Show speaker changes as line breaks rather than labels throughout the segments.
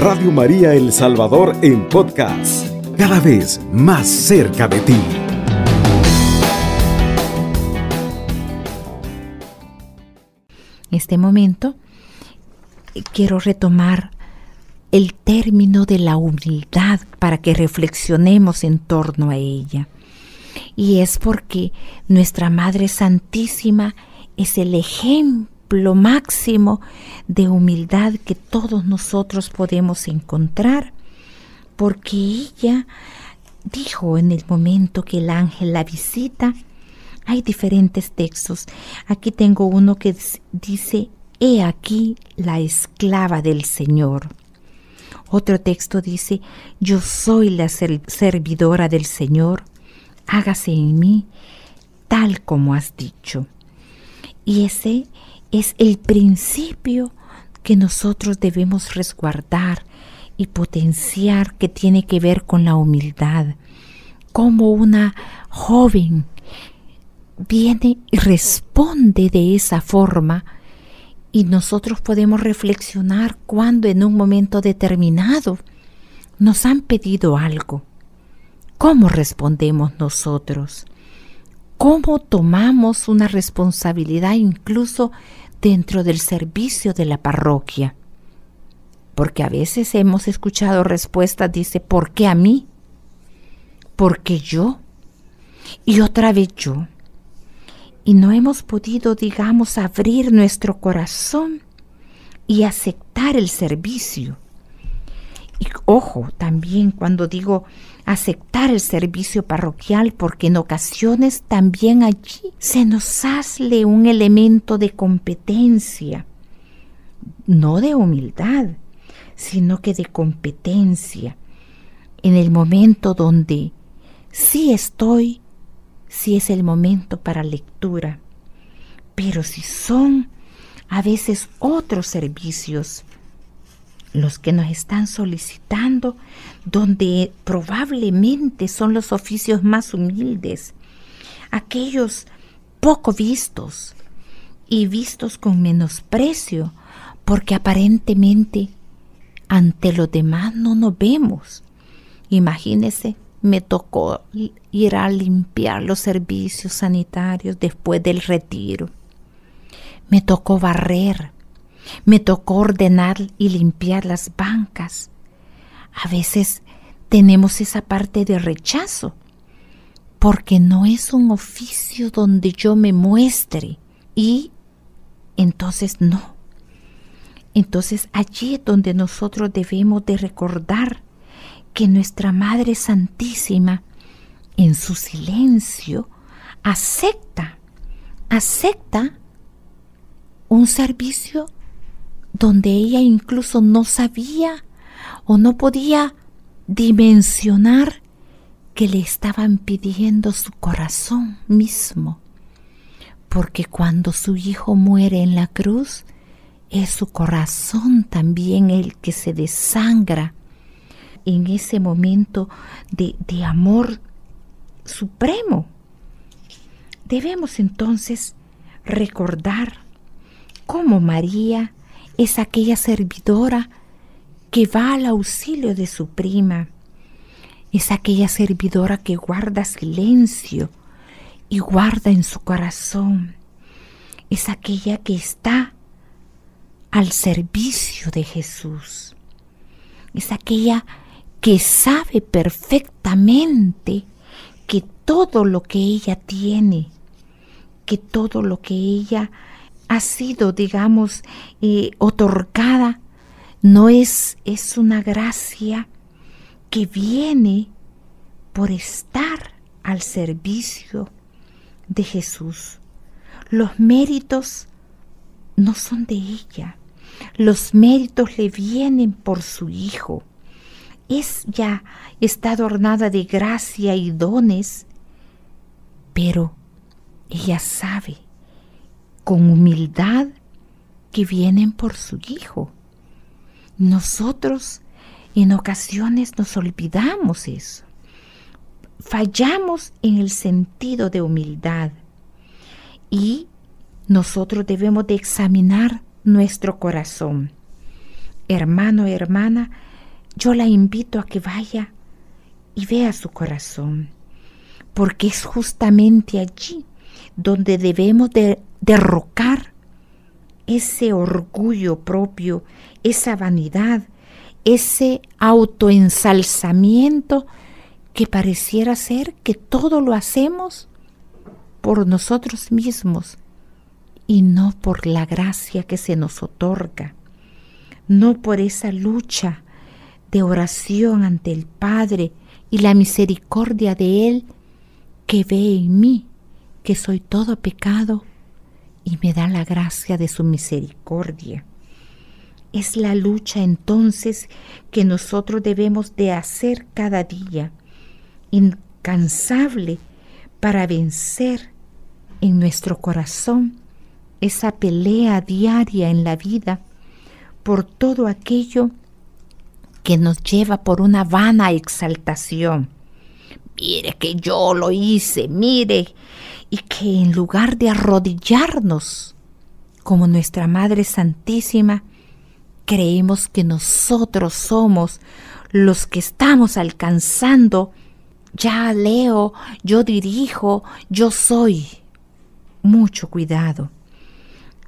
Radio María El Salvador en podcast, cada vez más cerca de ti.
En este momento quiero retomar el término de la humildad para que reflexionemos en torno a ella. Y es porque nuestra Madre Santísima es el ejemplo máximo de humildad que todos nosotros podemos encontrar, porque ella dijo en el momento que el ángel la visita, hay diferentes textos. Aquí tengo uno que dice, He aquí la esclava del Señor. Otro texto dice, Yo soy la servidora del Señor, hágase en mí tal como has dicho. Y ese es el principio que nosotros debemos resguardar y potenciar que tiene que ver con la humildad. Como una joven viene y responde de esa forma y nosotros podemos reflexionar cuando en un momento determinado nos han pedido algo. ¿Cómo respondemos nosotros? ¿Cómo tomamos una responsabilidad incluso dentro del servicio de la parroquia? Porque a veces hemos escuchado respuestas, dice, ¿por qué a mí? ¿Por qué yo? Y otra vez yo y no hemos podido, digamos, abrir nuestro corazón y aceptar el servicio. Y ojo, también cuando digo aceptar el servicio parroquial, porque en ocasiones también allí se nos hace un elemento de competencia, no de humildad, sino que de competencia, en el momento donde sí estoy si es el momento para lectura, pero si son a veces otros servicios los que nos están solicitando, donde probablemente son los oficios más humildes, aquellos poco vistos y vistos con menosprecio, porque aparentemente ante los demás no nos vemos. Imagínese me tocó ir a limpiar los servicios sanitarios después del retiro. Me tocó barrer, me tocó ordenar y limpiar las bancas. A veces tenemos esa parte de rechazo, porque no es un oficio donde yo me muestre y entonces no. Entonces allí es donde nosotros debemos de recordar que nuestra Madre Santísima, en su silencio, acepta, acepta un servicio donde ella incluso no sabía o no podía dimensionar que le estaban pidiendo su corazón mismo. Porque cuando su hijo muere en la cruz, es su corazón también el que se desangra en ese momento de, de amor supremo. Debemos entonces recordar cómo María es aquella servidora que va al auxilio de su prima, es aquella servidora que guarda silencio y guarda en su corazón, es aquella que está al servicio de Jesús, es aquella que sabe perfectamente que todo lo que ella tiene, que todo lo que ella ha sido, digamos, eh, otorgada, no es, es una gracia que viene por estar al servicio de Jesús. Los méritos no son de ella, los méritos le vienen por su Hijo es ya está adornada de gracia y dones, pero ella sabe con humildad que vienen por su Hijo. Nosotros en ocasiones nos olvidamos eso. Fallamos en el sentido de humildad y nosotros debemos de examinar nuestro corazón. Hermano, hermana, yo la invito a que vaya y vea su corazón, porque es justamente allí donde debemos de derrocar ese orgullo propio, esa vanidad, ese autoensalzamiento que pareciera ser que todo lo hacemos por nosotros mismos y no por la gracia que se nos otorga, no por esa lucha de oración ante el Padre y la misericordia de Él que ve en mí que soy todo pecado y me da la gracia de su misericordia. Es la lucha entonces que nosotros debemos de hacer cada día, incansable, para vencer en nuestro corazón esa pelea diaria en la vida por todo aquello que nos lleva por una vana exaltación. Mire que yo lo hice, mire, y que en lugar de arrodillarnos como nuestra Madre Santísima, creemos que nosotros somos los que estamos alcanzando. Ya leo, yo dirijo, yo soy. Mucho cuidado.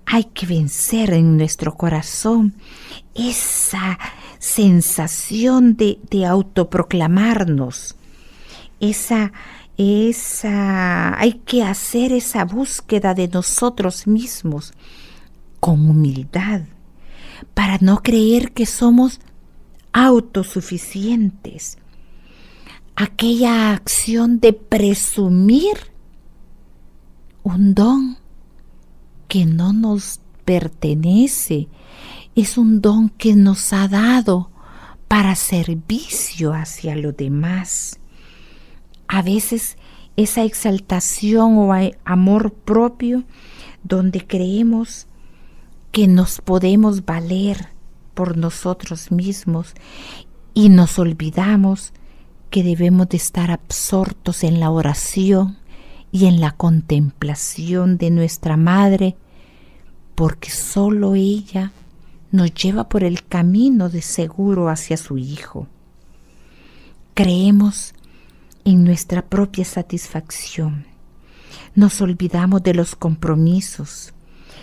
Hay que vencer en nuestro corazón esa sensación de, autoproclamarnos, esa esa, hay que hacer esa búsqueda de nosotros mismos con humildad para no creer que somos autosuficientes. Aquella acción de presumir un don que no nos pertenece, es un don que nos ha dado para servicio hacia los demás a veces esa exaltación o amor propio donde creemos que nos podemos valer por nosotros mismos y nos olvidamos que debemos de estar absortos en la oración y en la contemplación de nuestra Madre, porque sólo ella nos lleva por el camino de seguro hacia su Hijo. Creemos en nuestra propia satisfacción. Nos olvidamos de los compromisos.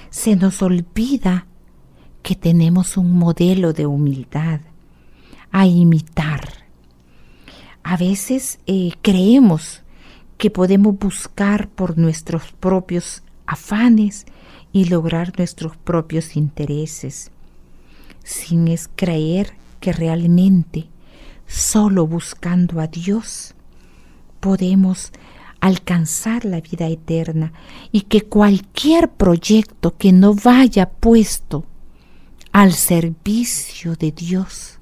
Se nos olvida que tenemos un modelo de humildad a imitar. A veces eh, creemos que podemos buscar por nuestros propios afanes y lograr nuestros propios intereses, sin es creer que realmente solo buscando a Dios podemos alcanzar la vida eterna y que cualquier proyecto que no vaya puesto al servicio de Dios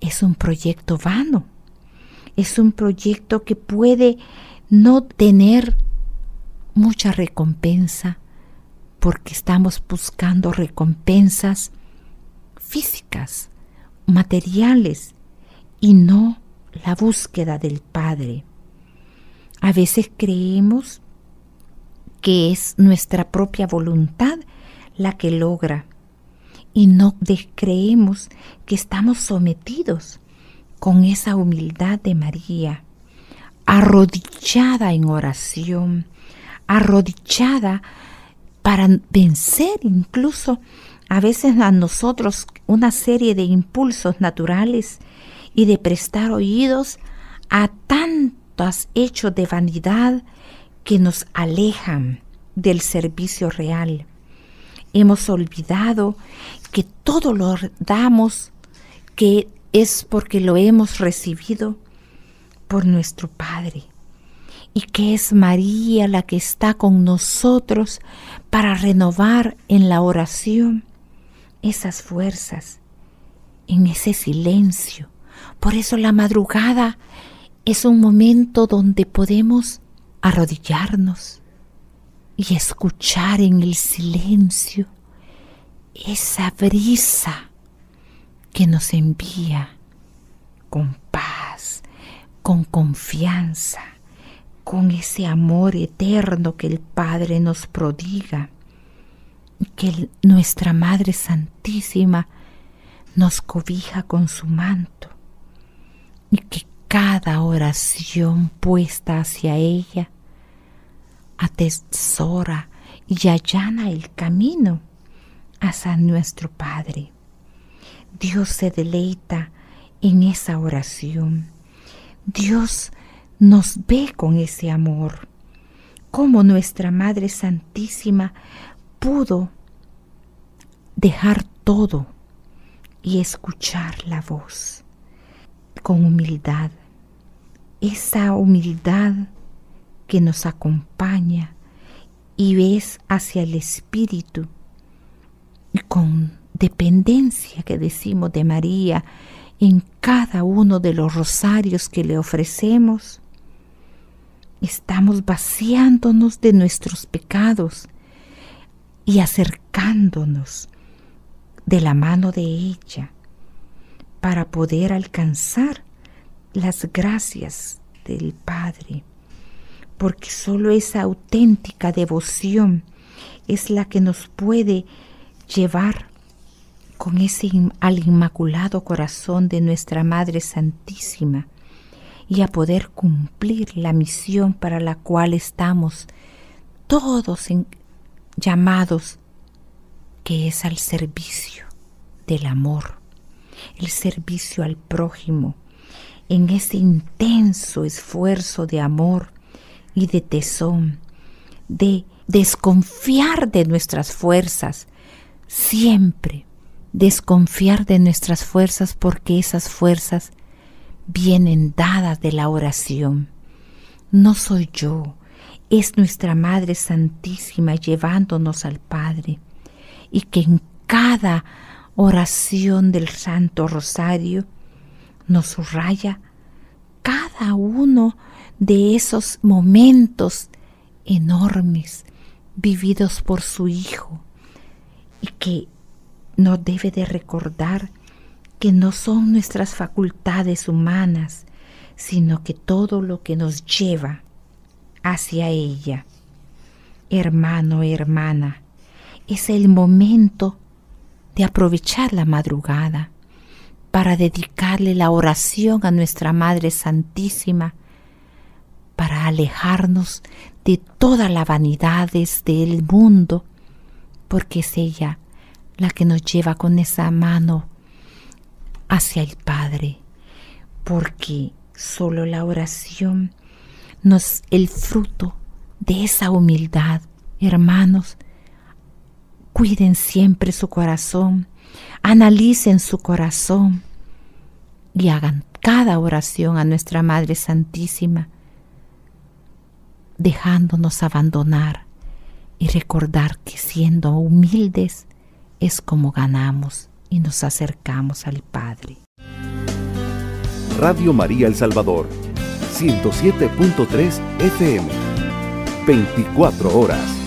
es un proyecto vano, es un proyecto que puede no tener mucha recompensa porque estamos buscando recompensas físicas, materiales y no la búsqueda del Padre. A veces creemos que es nuestra propia voluntad la que logra y no creemos que estamos sometidos con esa humildad de María, arrodillada en oración, arrodillada para vencer incluso a veces a nosotros una serie de impulsos naturales y de prestar oídos a tantos hechos de vanidad que nos alejan del servicio real. Hemos olvidado que todo lo damos, que es porque lo hemos recibido por nuestro Padre y que es María la que está con nosotros para renovar en la oración esas fuerzas, en ese silencio, por eso la madrugada es un momento donde podemos arrodillarnos y escuchar en el silencio esa brisa que nos envía con paz, con confianza, con ese amor eterno que el Padre nos prodiga y que nuestra Madre Santísima nos cobija con su manto y que cada oración puesta hacia ella atesora y allana el camino hacia nuestro Padre. Dios se deleita en esa oración. Dios nos ve con ese amor. Como nuestra Madre Santísima pudo dejar todo y escuchar la voz con humildad. Esa humildad que nos acompaña y ves hacia el Espíritu y con dependencia que decimos de María en cada uno de los rosarios que le ofrecemos, estamos vaciándonos de nuestros pecados y acercándonos de la mano de ella para poder alcanzar las gracias del Padre, porque solo esa auténtica devoción es la que nos puede llevar con ese al inmaculado corazón de nuestra Madre Santísima y a poder cumplir la misión para la cual estamos todos llamados, que es al servicio del amor, el servicio al prójimo, en ese intenso esfuerzo de amor y de tesón, de desconfiar de nuestras fuerzas, siempre desconfiar de nuestras fuerzas porque esas fuerzas vienen dadas de la oración. No soy yo, es nuestra Madre Santísima llevándonos al Padre y que en cada oración del Santo Rosario nos subraya cada uno de esos momentos enormes vividos por su Hijo y que no debe de recordar que no son nuestras facultades humanas, sino que todo lo que nos lleva hacia ella. Hermano, hermana, es el momento de aprovechar la madrugada para dedicarle la oración a nuestra Madre Santísima, para alejarnos de todas las vanidades del mundo, porque es ella la que nos lleva con esa mano hacia el Padre, porque solo la oración nos el fruto de esa humildad, hermanos. Cuiden siempre su corazón, analicen su corazón y hagan cada oración a nuestra Madre Santísima, dejándonos abandonar y recordar que siendo humildes es como ganamos y nos acercamos al Padre.
Radio María El Salvador, 107.3 FM, 24 horas.